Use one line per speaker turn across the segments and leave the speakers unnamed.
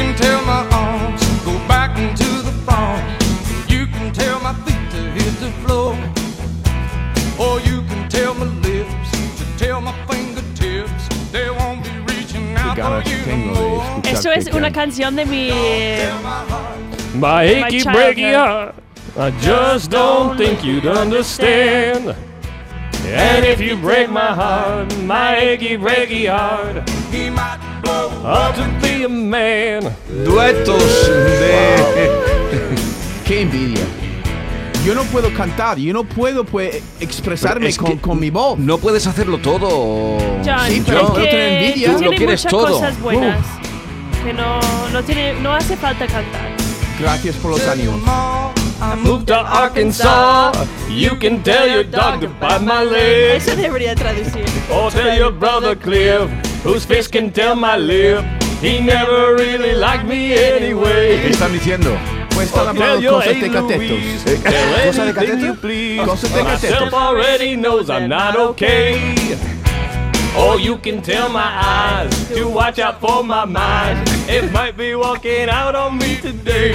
can tell my arms go back into the farm. You can tell my feet to hit the floor. Or you can tell my lips to tell my fingertips they won't be reaching out for you no more.
Eso es una canción de mi...
My achy breaky heart, I just don't think you'd understand. And if you break my heart, my achy breaky heart,
He might blow
ought to be a man.
Duetos de.
Qué envidia. Yo no puedo cantar, yo no puedo pues, expresarme
es
con,
que
con mi voz.
No puedes hacerlo todo.
John,
Sí, pero
es
no
que
tener envidia.
tú
lo quieres
muchas
todo.
cosas buenas. Que no, no, tiene, no hace falta cantar.
Gracias por los ánimos.
I
Moved to Arkansas, you can tell your dog to bite my leg.
Eso debería traducir.
Or tell your brother Cliff, whose fist can tell my lip. He never really liked me
¿Qué
anyway.
están diciendo?
Pues están
Tell
hablando
your
cosas
Aunt
de catetos.
Louise,
¿Eh? de
anything
cateto?
you please.
Cosas de
Myself already knows I'm not okay. Or you can tell my eyes to watch out for my mind. It might be walking out on me today.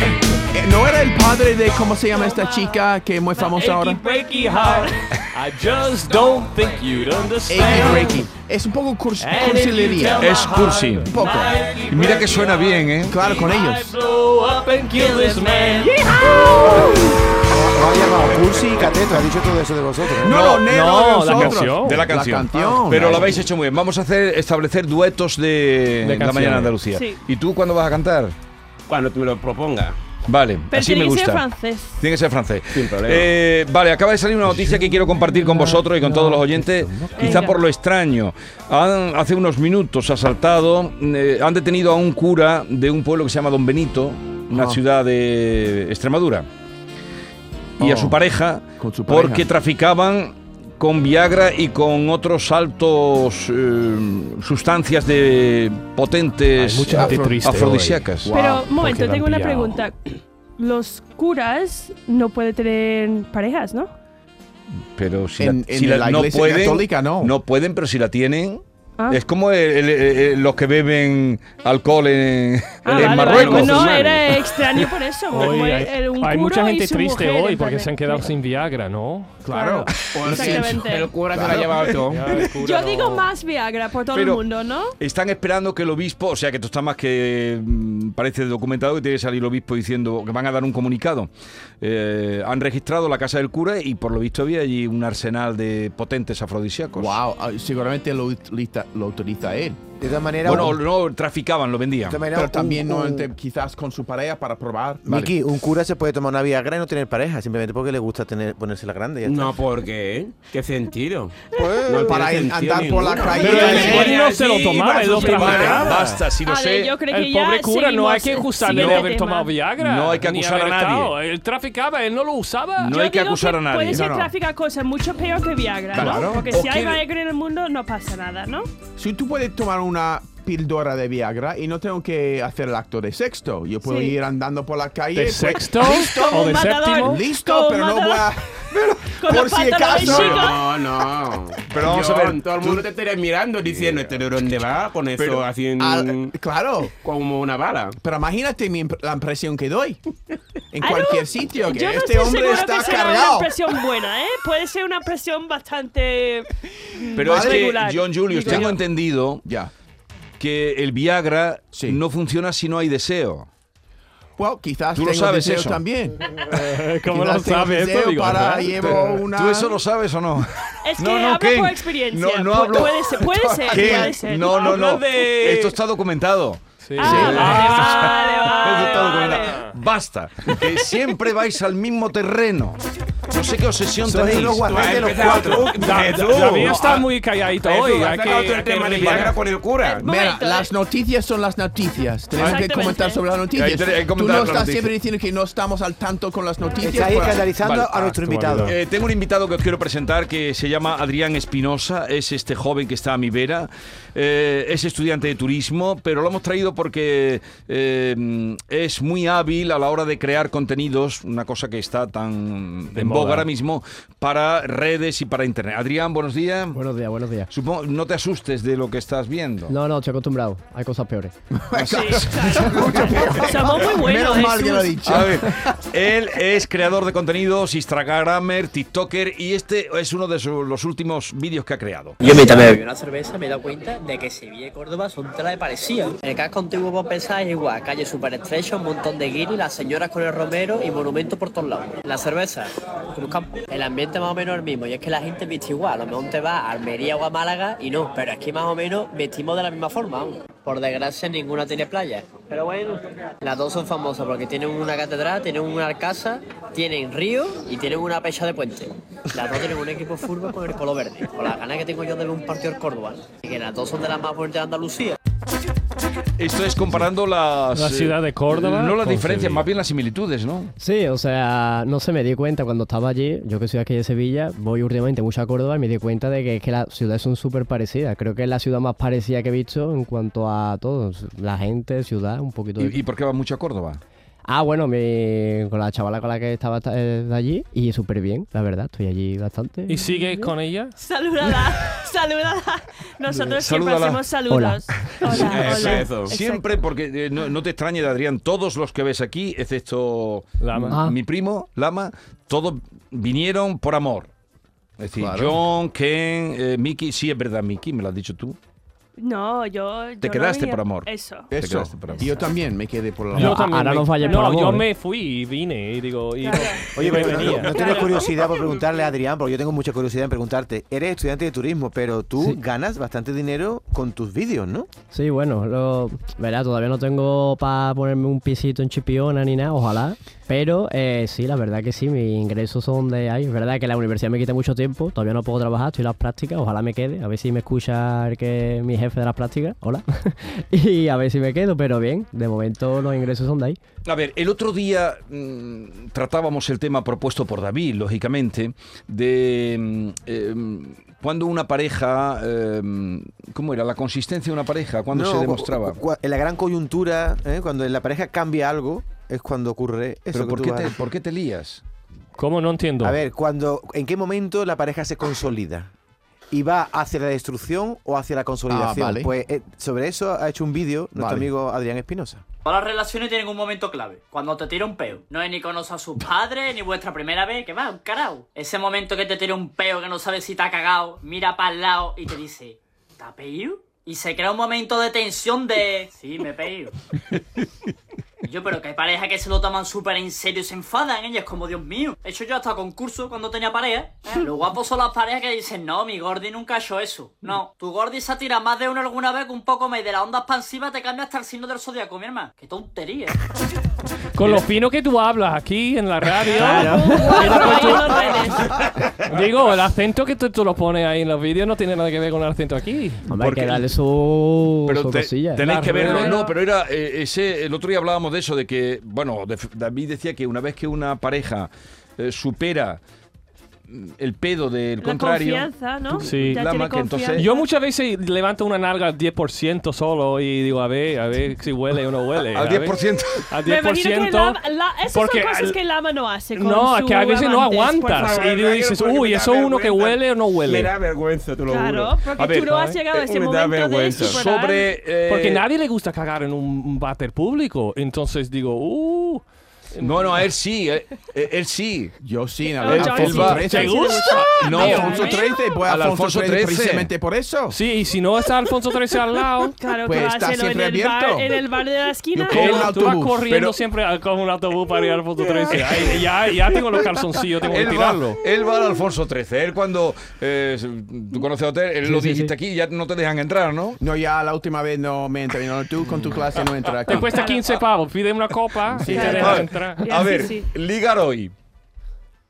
Eh, ¿No era el padre de cómo se llama esta chica que es muy famosa ahora?
breaky heart. I just don't think you'd
Amy
understand.
Breaky. Es un poco curs cursilería.
Es cursi.
Un poco.
Y mira que suena bien, ¿eh?
Claro, con
I
ellos.
blow up and kill this man.
Lo ha llamado Cursi y Cateto, ha dicho todo eso de vosotros. ¿eh?
No, no, no,
no, la
nosotros.
canción.
De la canción.
La canción.
Pero lo habéis hecho muy bien. Vamos a hacer establecer duetos de,
De
la
canciones.
mañana de Andalucía.
Sí.
¿Y tú cuándo vas a cantar?
Cuando tú me lo propongas.
Vale,
Pero
así me
tiene que ser
gusta.
francés.
Tiene que ser francés.
Sin problema.
Eh, vale, acaba de salir una noticia que quiero compartir con vosotros y con todos los oyentes, quizá por lo extraño. Han- hace unos minutos ha saltado, eh, han detenido a un cura de un pueblo que se llama Don Benito, una
Ah.
ciudad de Extremadura, y a
Oh,
su pareja,
con su pareja.
porque traficaban con Viagra y con otros altos eh, sustancias de potentes
afro-
afrodisíacas.
Wow,
Pero, un momento, tengo una pregunta. Los curas no pueden tener parejas, ¿no?
Pero si,
En-
la,
en
si la-
la
no
iglesia
pueden,
católica, no.
no pueden, pero si la tienen,
Ah.
es como el- el- el- los que beben alcohol en,
Ah,
en
vale, vale.
Marruecos.
No, era extraño por eso.
Hoy hay,
el- un
hay
cura
mucha gente triste
mujer,
hoy porque se han quedado sin Viagra, ¿no?
Claro.
Exactamente.
El cura se lo ha llevado todo.
El
Yo
no-
digo más Viagra por todo
Pero-
el mundo, ¿no?
Están esperando que el obispo, o sea que esto está más que mm, parece documentado que tiene que salir el obispo diciendo que van a dar un comunicado. Eh, han registrado la casa del cura y por lo visto había allí un arsenal de potentes afrodisíacos.
Wow, ah, seguramente lo utiliza, lo utiliza él.
De todas maneras,
Bueno,
un-
no, traficaban, lo
de
vendían.
todas maneras,
Pero también
un-
no, te- quizás con su pareja para probar. Vale.
Miki, un cura se puede tomar una Viagra y no tener pareja, simplemente porque le gusta tener, ponerse la grande. ya.
No, ¿por qué? ¿Qué sentido?
Pues,
No
para
sentido
andar por la
ninguno.
calle.
Pero
él-
él no se lo tomaba, él lo
Vale,
traficaba.
basta, si lo
Vale,
sé.
yo creo que
El pobre cura no hay que acusarle de
el
haber tomado Viagra.
No hay que acusar a nadie.
Él traficaba, él no lo usaba.
No hay que acusar a nadie.
Puede ser
No, no.
tráfico cosas mucho peor que Viagra,
Claro.
¿no? Porque si hay Viagra en el mundo, no pasa nada, ¿no?
Si tú puedes tomar una píldora de Viagra y no tengo que hacer el acto de sexto. Yo puedo
Sí.
ir andando por la calle.
¿De
pues,
sexto
Como
o
un
de
matador.
séptimo?
Listo,
Como
pero no voy a.
Con
Por
los
si
pantalones
acaso.
chicos.
No, no.
Pero vamos a ver,
Todo el mundo te estaría mirando diciendo, ¿este de dónde va? Con eso
Pero,
así en-
al- claro,
como una bala.
pero imagínate mi imp- la impresión que doy en
I
cualquier
don't-
sitio. Que
Yo no
este
estoy
hombre está
que será
cargado.
una presión buena, ¿eh? Puede ser una presión bastante
Pero es que,
regular,
John Julius, tengo
yo.
entendido
Ya.
que el Viagra
Sí.
no funciona si no hay deseo.
Bueno, quizás
Tú lo
tengo
sabes eso.
también.
¿Cómo
Quizás
lo sabes esto? Digo,
para llevo una.
¿Tú eso lo sabes o no?
Es que
No, no,
hablo
Ken.
por experiencia.
No, no hablo-
Puede ser, puede ser,
¿Qué?
puede ser.
No, no, no.
De-
Esto está documentado.
Sí.
Ah,
Esto está Basta, que siempre vais al mismo terreno. No sé qué obsesión
Sois
tenéis.
los guapos de los cuatro.
David está muy calladito hoy.
el tema de. Viagra con el cura.
Mira, las noticias son las noticias. Tenemos que comentar sobre las noticias. Tú no estás siempre diciendo que no estamos al tanto con las noticias.
Estáis
Pues-
escandalizando
Vale.
a nuestro
Ah,
invitado.
Eh, tengo un invitado que os quiero presentar que se llama Adrián Espinosa, es este joven que está a mi vera, Eh, es estudiante de turismo, pero lo hemos traído porque eh, es muy hábil a la hora de crear contenidos, una cosa que está tan
De
en boga
boga.
ahora mismo para redes y para internet. Adrián, buenos días.
Buenos días, buenos días.
Supongo, no te asustes de lo que estás viendo.
No, no, estoy acostumbrado. Hay cosas peores.
Sí. Somos muy buenos.
Menos mal que lo ha dicho.
A ver, él es creador de contenidos, Instagramer, TikToker y este es uno de su- los últimos vídeos que ha creado.
Yo me bebí una cerveza me he dado cuenta de que Sevilla y Córdoba son tela de parecidas. El casco antiguo por pensar es igual, calle súper estrecha, un montón de guiris, las señoras con el romero y monumentos por todos lados. La cerveza, Cruz Campo. El ambiente más o menos el mismo y es que la gente viste igual. A lo mejor te va a Almería o a Málaga y no, pero aquí más o menos vestimos de la misma forma. Por desgracia ninguna tiene playa. Pero bueno, las dos son famosas porque tienen una catedral, tienen una alcázar, tienen río y tienen una pecha de puente. Las dos tienen un equipo fútbol con el color verde. Con las ganas que tengo yo de ver un partido del Córdoba. Y que las dos son de las más fuertes de Andalucía.
Esto es comparando las...
La ciudad de Córdoba
No las diferencias, más bien las similitudes, ¿no?
Sí, o sea, no sé, me di cuenta cuando estaba allí, yo que soy aquí de Sevilla, voy últimamente mucho a Córdoba y me di cuenta de que es que las ciudades son súper parecidas. Creo que es la ciudad más parecida que he visto en cuanto a todo. La gente, ciudad, un poquito de...
¿Y, y por qué va mucho a Córdoba?
Ah, bueno, mi- con la chavala con la que estaba eh, de allí y súper bien, la verdad, estoy allí bastante.
¿Y sigue con ella?
Salúdala, salúdala. Nosotros siempre hacemos saludos. Hola,
Eso,
hola.
eso.
Exacto.
Siempre, porque eh, no, no te extrañe de Adrián, todos los que ves aquí, excepto
Lama.
Ah.
mi primo, Lama, todos vinieron por amor. Es decir,
Claro.
John, Ken, eh, Mickey, sí es verdad, Mickey, me lo has dicho tú.
No, yo. yo
Te
no
quedaste
venía-
por amor.
Eso.
Te
Eso.
quedaste por amor.
Y yo también me quedé por la
Yo
Yo también
ahora
me-
no por
No,
amor,
yo
¿eh?
me fui y vine y digo... Y
Claro.
Oye,
y
pero no,
venía.
no tienes curiosidad por preguntarle a Adrián, porque yo tengo mucha curiosidad en preguntarte. Eres estudiante de turismo, pero tú
Sí.
ganas bastante dinero con tus vídeos, ¿no?
Sí, bueno, lo, verá, todavía no tengo para ponerme un pisito en Chipiona ni nada, ojalá. Pero eh, sí, la verdad que sí, mis ingresos son de ahí. Es verdad que la universidad me quita mucho tiempo, todavía no puedo trabajar, estoy en las prácticas, ojalá me quede. A ver si me escucha el que mi jefe de las prácticas, hola. y a ver si me quedo, pero bien, de momento los ingresos son de ahí.
A ver, el otro día mm, tratábamos el tema propuesto por David, lógicamente, de mm, em, cuando una pareja, em, ¿cómo era? La consistencia de una pareja, cuando
No,
se demostraba.
cu- cu- en la gran coyuntura, ¿eh? cuando en la pareja cambia algo, es cuando ocurre eso.
Pero
que
¿por qué, te, ¿por qué te lías?
¿Cómo? No entiendo.
A ver, cuando, ¿en qué momento la pareja se consolida? ¿Y va hacia la destrucción o hacia la consolidación?
Ah, vale.
Pues eh, sobre eso ha hecho un vídeo nuestro
Vale.
amigo Adrián Espinosa.
Todas las relaciones tienen un momento clave. Cuando te tira un peo. No es ni conoce a sus padres, ni vuestra primera vez, que va, un carajo. Ese momento que te tira un peo que no sabes si te ha cagado, mira para el lado y te dice, ¿te ha pedido? Y se crea un momento de tensión de... Sí, me he pedido. Yo, pero que hay parejas que se lo toman súper en serio y se enfadan, ella es como, Dios mío. He hecho yo hasta concurso cuando tenía pareja. ¿eh? Lo guapos son las parejas que dicen, no, mi Gordi nunca ha hecho eso. No, tu Gordi se ha tirado más de uno alguna vez que un poco más de la onda expansiva te cambia hasta el signo del zodiaco, mi hermano. Qué tontería.
Con lo fino que tú hablas aquí en la radio.
En los redes.
Digo, el acento que tú, tú lo pones ahí en los vídeos no tiene nada que ver con el acento aquí.
Hombre, hay
Porque-
que darle su,
Pero
su
te-
cosilla.
tenéis
La
que verlo. No, pero era eh, ese. El otro día hablábamos de eso, de que, bueno, de- David decía que una vez que una pareja eh, supera el pedo del
La
contrario.
confianza, ¿no?
Sí.
Tiene
que entonces-
confianza.
Yo muchas veces levanto una nalga al 10% solo y digo, a ver, a ver si huele o no huele.
Al
a ver.
10%.
Al
Me imagino que
10%.
Lama, la, esas
porque
son cosas que Lama no hace con
No, es
su
que a veces no
amantes, por
aguantas.
favor.
Y tú dices, uy, ¿eso es uno que huele o no
Me
huele?
da vergüenza, te lo
Claro, porque
A ver,
tú no has llegado a ese
Me da
momento de
vergüenza.
superar.
Sobre. eh,
Porque nadie le gusta cagar en un un váter público. Entonces digo, uh.
No, no, a él sí. eh, eh, él sí.
Yo sí,
John
Alfonso
sí.
XIII.
¿Te gusta?
No,
Alfonso. XIII, pues
Al
Alfonso XIII precisamente por eso.
Sí, y si no está Alfonso XIII al lado,
Claro,
Pues
que
está
hacerlo en
siempre
el, bar,
abierto.
en el bar de la esquina.
Yo
él,
un
tú vas
autobús,
corriendo
pero-
siempre a- con un autobús para ir al Alfonso XIII. Ay, ya, ya tengo los calzoncillos, tengo que
Él va,
tirarlo.
él va al Alfonso XIII. Él cuando eh, tú conoces a hotel, él
Sí,
lo
sí,
dijiste
sí.
aquí, ya no te dejan entrar, ¿no?
No, ya la última vez no me entré. No, tú con tu clase no entras aquí.
Te cuesta 15 pavos, pide una copa y te dejan entrar.
A ver,
sí.
ligar hoy.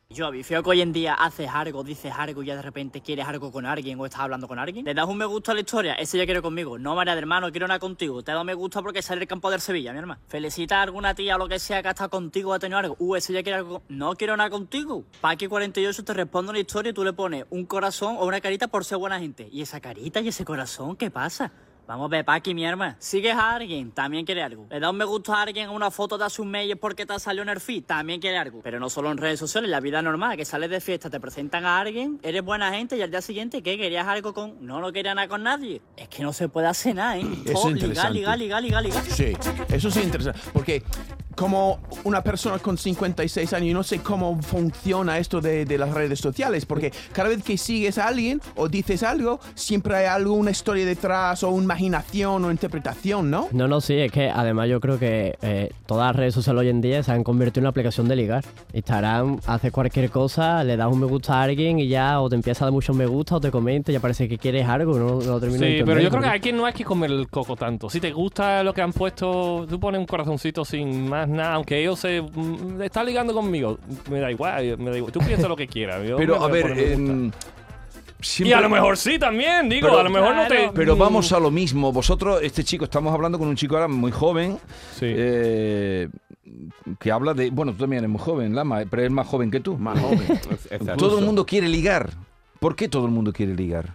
Yo, feo que hoy en día haces algo, dices algo y ya de repente quieres algo con alguien o estás hablando con alguien. Le das un me gusta a la historia, ese ya quiere conmigo. No, María de hermano, quiero una contigo. Te he dado me gusta porque sale el campo del Sevilla, mi hermano. Felicita a alguna tía o lo que sea que ha estado contigo o ha tenido algo. Uh, ese ya quiere algo. con- No quiero nada contigo. Paqui 48 te responde una historia y tú le pones un corazón o una carita por ser buena gente. ¿Y esa carita y ese corazón qué pasa? Vamos a ver, Paqui, mi hermana. Sigues a alguien, también quiere algo. Le da un me gusta a alguien en una foto de hace un mes y es porque te salió en el feed, también quiere algo. Pero no solo en redes sociales, la vida normal, que sales de fiesta, te presentan a alguien, eres buena gente y al día siguiente, ¿qué? ¿Querías algo con...? No, no quería nada con nadie. Es que no se puede hacer nada, ¿eh?
Eso es interesante.
Ligar, ligar, ligar, ligar, ligar.
Sí, eso sí es interesante. Porque como una persona con 56 años, yo no sé cómo funciona esto de, de las redes sociales. Porque cada vez que sigues a alguien o dices algo, siempre hay algo, una historia detrás o una imaginación o interpretación, ¿no?
No, no, sí, es que además yo creo que eh, todas las redes sociales hoy en día se han convertido en una aplicación de ligar. Instagram hace cualquier cosa, le das un me gusta a alguien y ya o te empieza a dar muchos me gusta o te comenta y ya parece que quieres algo, no, no de
Sí, pero yo creo que aquí no hay que comer el coco tanto. Si te gusta lo que han puesto, tú pones un corazoncito sin más nada, aunque ellos se mm, está ligando conmigo, me da igual, me da igual. Tú piensa lo que quieras. yo
Pero
me
a ver,
y a lo mejor sí también, digo,
Pero-
a lo mejor no te.
Pero
mm,
vamos a lo mismo. Vosotros, este chico, estamos hablando con un chico ahora muy joven.
Sí.
eh, que habla de. Bueno, tú también eres muy joven, Lama, pero es más joven que tú.
Más joven.
Todo el mundo quiere ligar. ¿Por qué todo el mundo quiere ligar?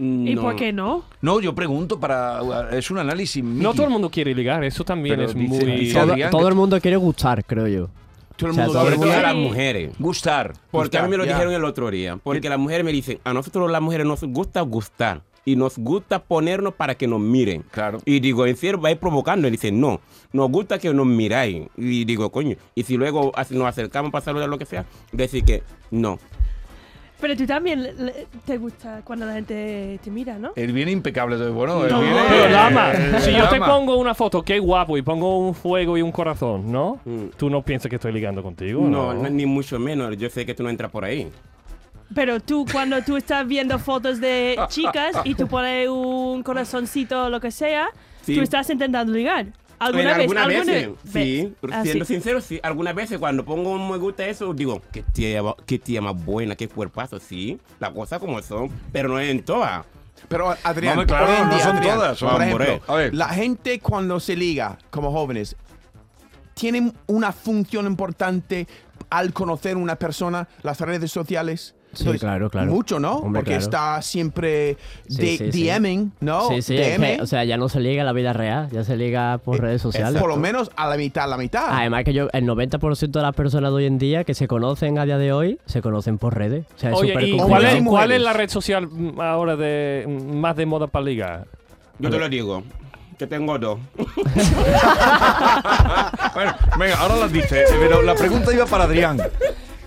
¿Y
No.
por qué no?
No, yo pregunto para. Es un análisis.
No todo el mundo quiere ligar, eso también
Pero
es
dice-
muy.
dice
todo, todo el mundo quiere gustar, creo yo.
Todo el
O sea,
mundo
todo
a las mujeres.
Gustar.
Porque a mí me lo
Ya.
dijeron el otro día. Porque las mujeres me dicen, a nosotros las mujeres nos gusta gustar. Y nos gusta ponernos para que nos miren.
Claro.
Y digo, en serio, vais provocando. Y dicen, no, nos gusta que nos miráis. Y digo, coño, y si luego nos acercamos para saludar lo que sea, decir que no.
Pero tú también te gusta cuando la gente te mira, ¿no?
Él viene impecable. entonces, Bueno, él
No.
viene.
Pero Lama,
eh,
si yo te
Lama.
pongo una foto, qué guapo, y pongo un fuego y un corazón, ¿no?
Mm.
Tú no piensas que estoy ligando contigo,
No,
¿no?
no, ni mucho menos. Yo sé que tú no entras por ahí.
Pero tú, cuando tú estás viendo fotos de chicas y tú pones un corazoncito o lo que sea,
Sí.
tú estás intentando ligar. ¿Alguna vez?
algunas
¿Alguna
veces,
vez?
sí.
Ah,
siendo
sí.
sincero, sí. Algunas veces cuando pongo un me gusta eso, digo, qué tía, qué tía más buena, qué cuerpazo, sí. Las cosas como son, pero no es en todas.
Pero Adrián,
Vamos, claro, no son
Adrián,
todas, son-
por ejemplo,
A ver.
la gente cuando se liga como jóvenes tienen una función importante al conocer una persona, las redes sociales.
Sí, claro, claro.
Mucho, ¿no?
Hombre,
Porque
claro.
está siempre de-
sí, sí.
DMing, ¿no?
Sí, sí, es
DM,
que, o sea, ya no se liga en la vida real, ya se liga por
Eh,
redes sociales.
por lo menos a la mitad, a la mitad.
Además que yo, el 90% de las personas de hoy en día que se conocen a día de hoy, se conocen por redes. O sea, es
Oye,
súper
¿y cuál es, cuál es la red social ahora de más de moda para ligar?
Yo te lo digo, que tengo dos.
Bueno, venga, ahora las dice. Pero la pregunta iba para Adrián.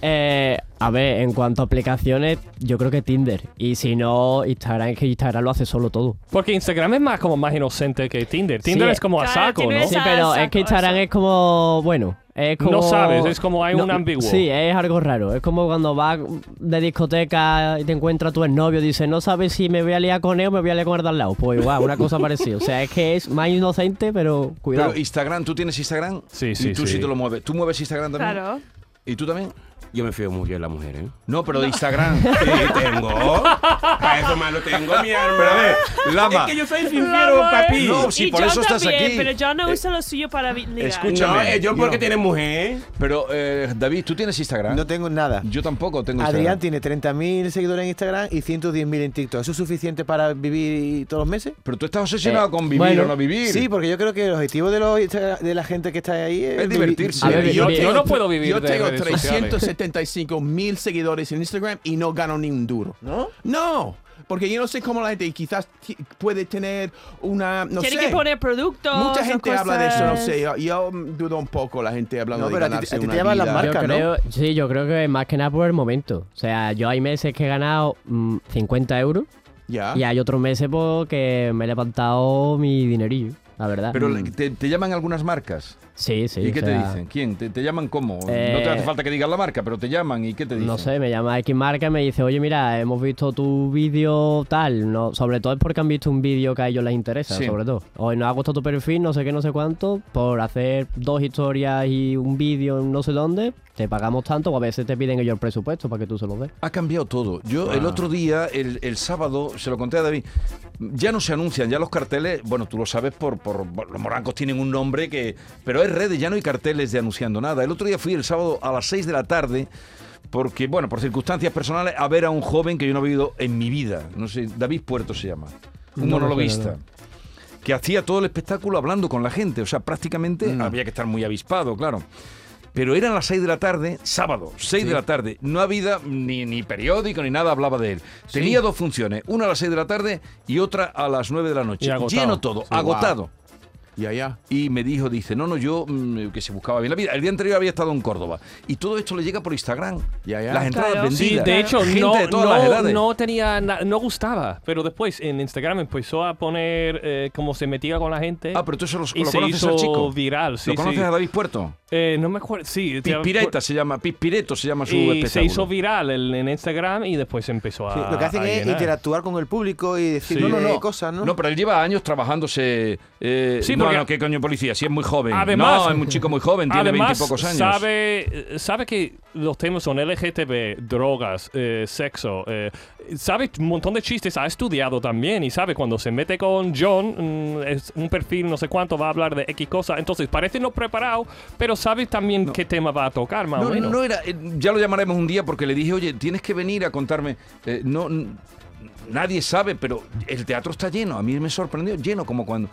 Eh, a ver, en cuanto a aplicaciones, yo creo que Tinder. Y si no, Instagram, es que Instagram lo hace solo todo.
Porque Instagram es más como más inocente que Tinder. Tinder
Sí,
es como a
claro,
saco, ¿no?
Sí,
a
pero es que Instagram es como, bueno, es como...
No sabes, es como hay un ambiguo.
Sí, es algo raro. Es como cuando vas de discoteca y te encuentras tu novio y dices, no sabes si me voy a liar con él o me voy a liar con el de al lado. Pues igual, una cosa parecida. O sea, es que es más inocente, pero cuidado.
Pero Instagram, ¿tú tienes Instagram?
Sí, sí,
Y tú
sí.
sí te lo mueves. ¿Tú mueves Instagram también?
Claro.
¿Y tú también?
Yo me fío mucho de las mujeres.
No, pero de Instagram.
Sí, tengo. Para eso más lo tengo, mi hermano.
Pero a ver, Lama.
Es que yo soy sincero, papi.
No, sí,
y
por
yo
eso estás
también,
aquí.
pero yo no uso lo suyo para ligar.
No,
Escúchame,
eh, yo porque
no.
tiene mujer.
Pero, eh, David, ¿tú tienes Instagram?
No tengo nada.
Yo tampoco tengo
Adrián
Instagram.
tiene 30.000 seguidores en Instagram y 110.000 en TikTok. ¿Eso es suficiente para vivir todos los meses?
Pero tú estás obsesionado
Eh,
con vivir
bueno,
o no vivir.
Sí, porque yo creo que el objetivo de, los, de la gente que está ahí es,
divertirse.
A ver,
Y
Yo, no puedo vivir
Yo
de
tengo
redes sociales.
375 mil seguidores en Instagram y no gano ni un duro.
¿No?
No, porque yo no sé cómo la gente quizás puede tener una, no
Tiene
sé.
que poner productos.
Mucha gente habla de eso, no sé. Yo, yo, dudo un poco la gente hablando
No,
de
pero a ti-
ganarse
a ti te
una
llaman las
vida.
marcas.
Yo sí, yo creo que más que nada por el momento. O sea, yo hay meses que he ganado mm, 50 euros
Ya.
y hay otros meses pues, que me he levantado mi dinerillo, la verdad.
Pero
Mm,
¿te, te llaman algunas marcas.
Sí, sí.
¿Y qué te dicen? ¿Quién? ¿Te, te llaman cómo? no
Eh,
te hace falta que digas la marca, pero te llaman y ¿qué te dicen?
No sé, me llama X marca y me dice, oye, mira, hemos visto tu vídeo tal. No, sobre todo es porque han visto un vídeo que a ellos les interesa,
Sí.
sobre todo. Hoy nos ha gustado tu perfil, no sé qué, no sé cuánto, por hacer dos historias y un vídeo en no sé dónde, te pagamos tanto o a veces te piden ellos el presupuesto para que tú se lo des.
Ha cambiado todo. Yo el otro día, el, el sábado, se lo conté a David, ya no se anuncian, ya los carteles, bueno, tú lo sabes por, por los morancos tienen un nombre que, pero es redes, ya no hay carteles de anunciando nada. El otro día fui el sábado a las 6 de la tarde porque, bueno, por circunstancias personales, a ver a un joven que yo no he visto en mi vida. No sé, David Puerto se llama, un
No
monologuista. que hacía todo el espectáculo hablando con la gente. O sea, prácticamente
Mm.
había que estar muy avispado, claro. Pero eran las 6 de la tarde, sábado, 6 de la tarde. No había ni, ni periódico ni nada hablaba de él. Tenía dos funciones, una a las 6 de la tarde y otra a las 9 de la noche. Lleno todo,
Sí,
agotado.
Ya, ya.
Y me dijo, dice, no, no, yo mm, que se buscaba bien la vida. El día anterior había estado en Córdoba. Y todo esto le llega por Instagram.
Ya, ya.
Las entradas
Claro.
Sí,
vendidas.
de hecho,
Gente
no,
de todas las
no,
edades.
no tenía, na- no gustaba, pero después en Instagram empezó a poner eh, cómo se metía con la gente.
Ah, pero tú eso lo,
y
lo
se
conoces
hizo
al chico.
viral, sí,
¿Lo conoces
sí.
a David Puerto?
Eh, no me acuerdo, sí. te-
Pispireta se llama, Pispireto se llama su
Y se
espectáculo.
hizo viral el- en Instagram y después empezó a.
Sí, lo que hacen
a
es
llenar.
interactuar con el público y decir
Sí.
No, no, no.
cosas, ¿no?
No, pero él lleva años trabajándose. Eh,
Sí,
no,
porque-
no, ¿qué coño policía? Si es muy joven.
Además-
no, es un chico muy joven, tiene veintipocos años.
Sabe, sabe que los temas son LGTB, drogas, eh, sexo. eh, sabe un montón de chistes, ha estudiado también y sabe cuando se mete con John, mm, es un perfil no sé cuánto, va a hablar de X cosa. Entonces parece no preparado, pero sabe también qué tema va a tocar, más
No,
o menos.
no era. eh, Ya lo llamaremos un día porque le dije, oye, tienes que venir a contarme. eh, no. Nadie sabe, pero el teatro está lleno. A mí me sorprendió, lleno como cuando.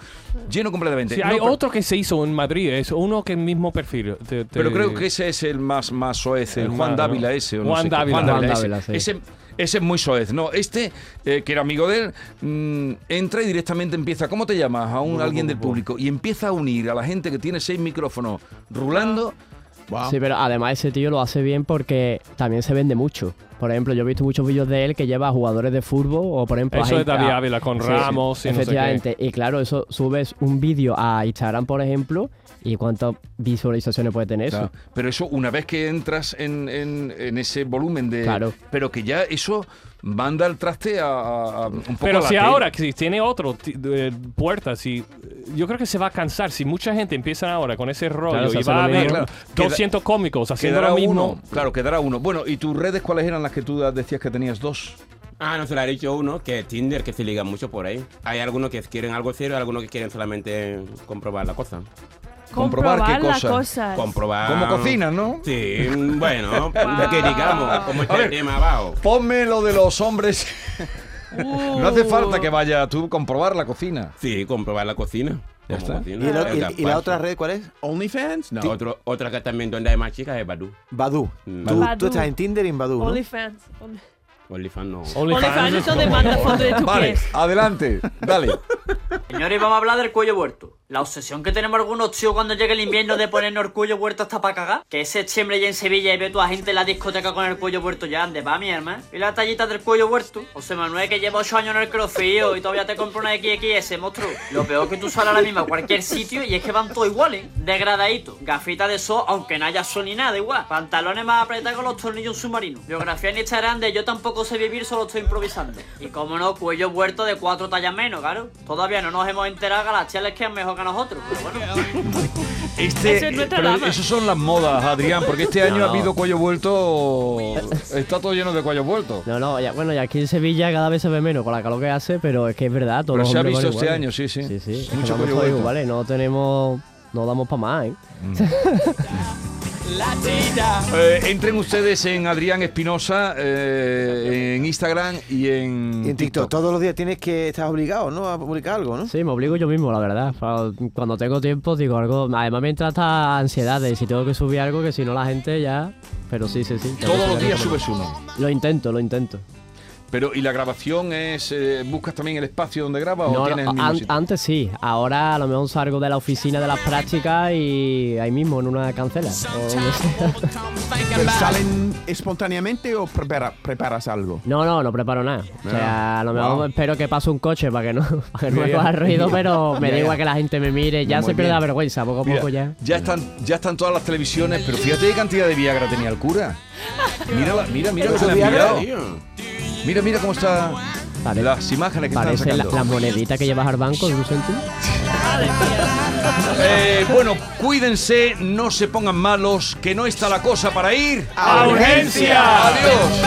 Lleno completamente.
Sí,
No,
hay
pero-
otro que se hizo en Madrid, es uno que es mismo perfil. Te- te-
Pero creo que ese es el más, más soez, el
El
Juan
más,
Dávila
¿no?
ese. O no
Juan
sé.
Dávila.
Juan
ese.
Dávila, sí.
Ese, ese es muy soez. No, este, eh, que era amigo de él, mm, entra y directamente empieza. ¿Cómo te llamas? A un alguien del público. Y empieza a unir a la gente que tiene seis micrófonos rulando.
Wow.
Sí, pero además ese tío lo hace bien porque también se vende mucho. Por ejemplo, yo he visto muchos vídeos de él que lleva a jugadores de fútbol o, por ejemplo, a
Eso es
gente-
David
a-
Ávila con
Sí,
Ramos y no sé qué.
Efectivamente. Y claro, eso subes un vídeo a Instagram, por ejemplo, y cuántas visualizaciones puede tener eso.
Pero eso, una vez que entras en, en- en ese volumen de.
Claro.
Pero que ya eso manda el traste a, a- a un poco
Pero
a la
si
tele.
ahora, que si tiene otro puertas, y yo creo que se va a cansar. Si mucha gente empieza ahora con ese rollo
Claro,
y va a haber.
Claro, queda-
200 cómicos haciendo
Quedará
lo mismo.
uno. Claro, quedará uno. Bueno, ¿y tus redes cuáles eran las que tú decías que tenías dos?
Ah, no se lo ha dicho uno, que Tinder, que se liga mucho por ahí. Hay algunos que quieren algo serio, algunos que quieren solamente comprobar la cosa.
Comprobar qué
las cosas.
Comprobar.
Como cocinas, ¿no?
Sí, bueno, que digamos, como está el tema abajo.
Ponme lo de los hombres. no hace falta
Uh.
que vaya tú a comprobar la cocina.
Sí, comprobar la cocina.
Ya está.
cocina,
¿Y, la otra red cuál es?
¿OnlyFans? No.
Otro, otra que también donde hay más chicas es Badu.
Badu.
Mm.
Tú,
Badoo.
tú estás en Tinder y en Badu.
OnlyFans. Only-
OnlyFans no.
OnlyFans es donde manda fotos de tu
Vale,
pies.
adelante, dale.
Señores, vamos a hablar del cuello huerto. La obsesión que tenemos algunos tíos cuando llega el invierno de ponernos el cuello huerto hasta para cagar. Que es septiembre ya en Sevilla y ve toda gente en la discoteca con el cuello huerto ya. ¿Dónde va, mi hermano? ¿Y la tallita del cuello huerto? José Manuel, que lleva 8 años en el crofío y todavía te compra una XXS, monstruo. Lo peor que tú sales ahora mismo a cualquier sitio y es que van todos iguales. Degradaditos. Gafitas de sol, aunque no haya sol ni nada, igual. Pantalones más apretados con los tornillos submarinos. Biografía en Instagram de yo tampoco sé vivir, solo estoy improvisando. Y como no, cuello huerto de cuatro tallas menos, claro. Todavía no nos hemos enterado que las chelas quedan mejor que nosotros, pero bueno.
Este,
Ese es nuestra
pero
dama.
esos son las modas, Adrián, porque este año
No.
ha habido cuello vuelto. Está todo lleno de cuello vuelto.
No, no, ya, bueno, y aquí en Sevilla cada vez se ve menos con la calor que hace, pero es que es verdad. Todos
Pero
los
se ha
hombres
visto
van
este
iguales.
año, sí, sí.
Sí, sí. es que
Mucho
vamos
cuello
todos
vuelto.
iguales, no tenemos. No damos para más, ¿eh?
Eh, entren ustedes en Adrián Espinosa, eh, en Instagram y en,
Y en TikTok. Todos los días tienes que estar obligado, ¿no? A publicar algo, ¿no?
Sí, me obligo yo mismo, la verdad. Cuando tengo tiempo digo algo. Además me entra esta ansiedad de si tengo que subir algo, que si no la gente ya. Pero sí, sí, sí.
Todos los días subes uno.
Lo intento, lo intento.
Pero, ¿y la grabación es. eh, ¿Buscas también el espacio donde grabas o
No,
tienes
no,
el mismo
an-
sitio?
antes sí, ahora a lo mejor salgo de la oficina de las prácticas y ahí mismo en una cancela. o sea.
¿Pero ¿Salen espontáneamente o prepara- preparas algo?
No, no, no preparo nada. O sea, a lo mejor
Wow.
espero que pase un coche para que no, para que no me coja ruido, pero me da igual que la gente me mire. Ya
Muy
se pierde la vergüenza, poco a
Mira,
poco ya.
ya están, ya están todas las televisiones, pero fíjate qué cantidad de Viagra tenía el cura. Mira, la- mira, mira lo que le han
Viagra?
enviado. Mira, mira cómo está
Pare-
las imágenes que
Parece
están
la,
sacando.
la monedita que llevas al banco de un céntimo.
Eh, bueno, cuídense, no se pongan malos, que no está la cosa para ir
¡A urgencia!
Adiós.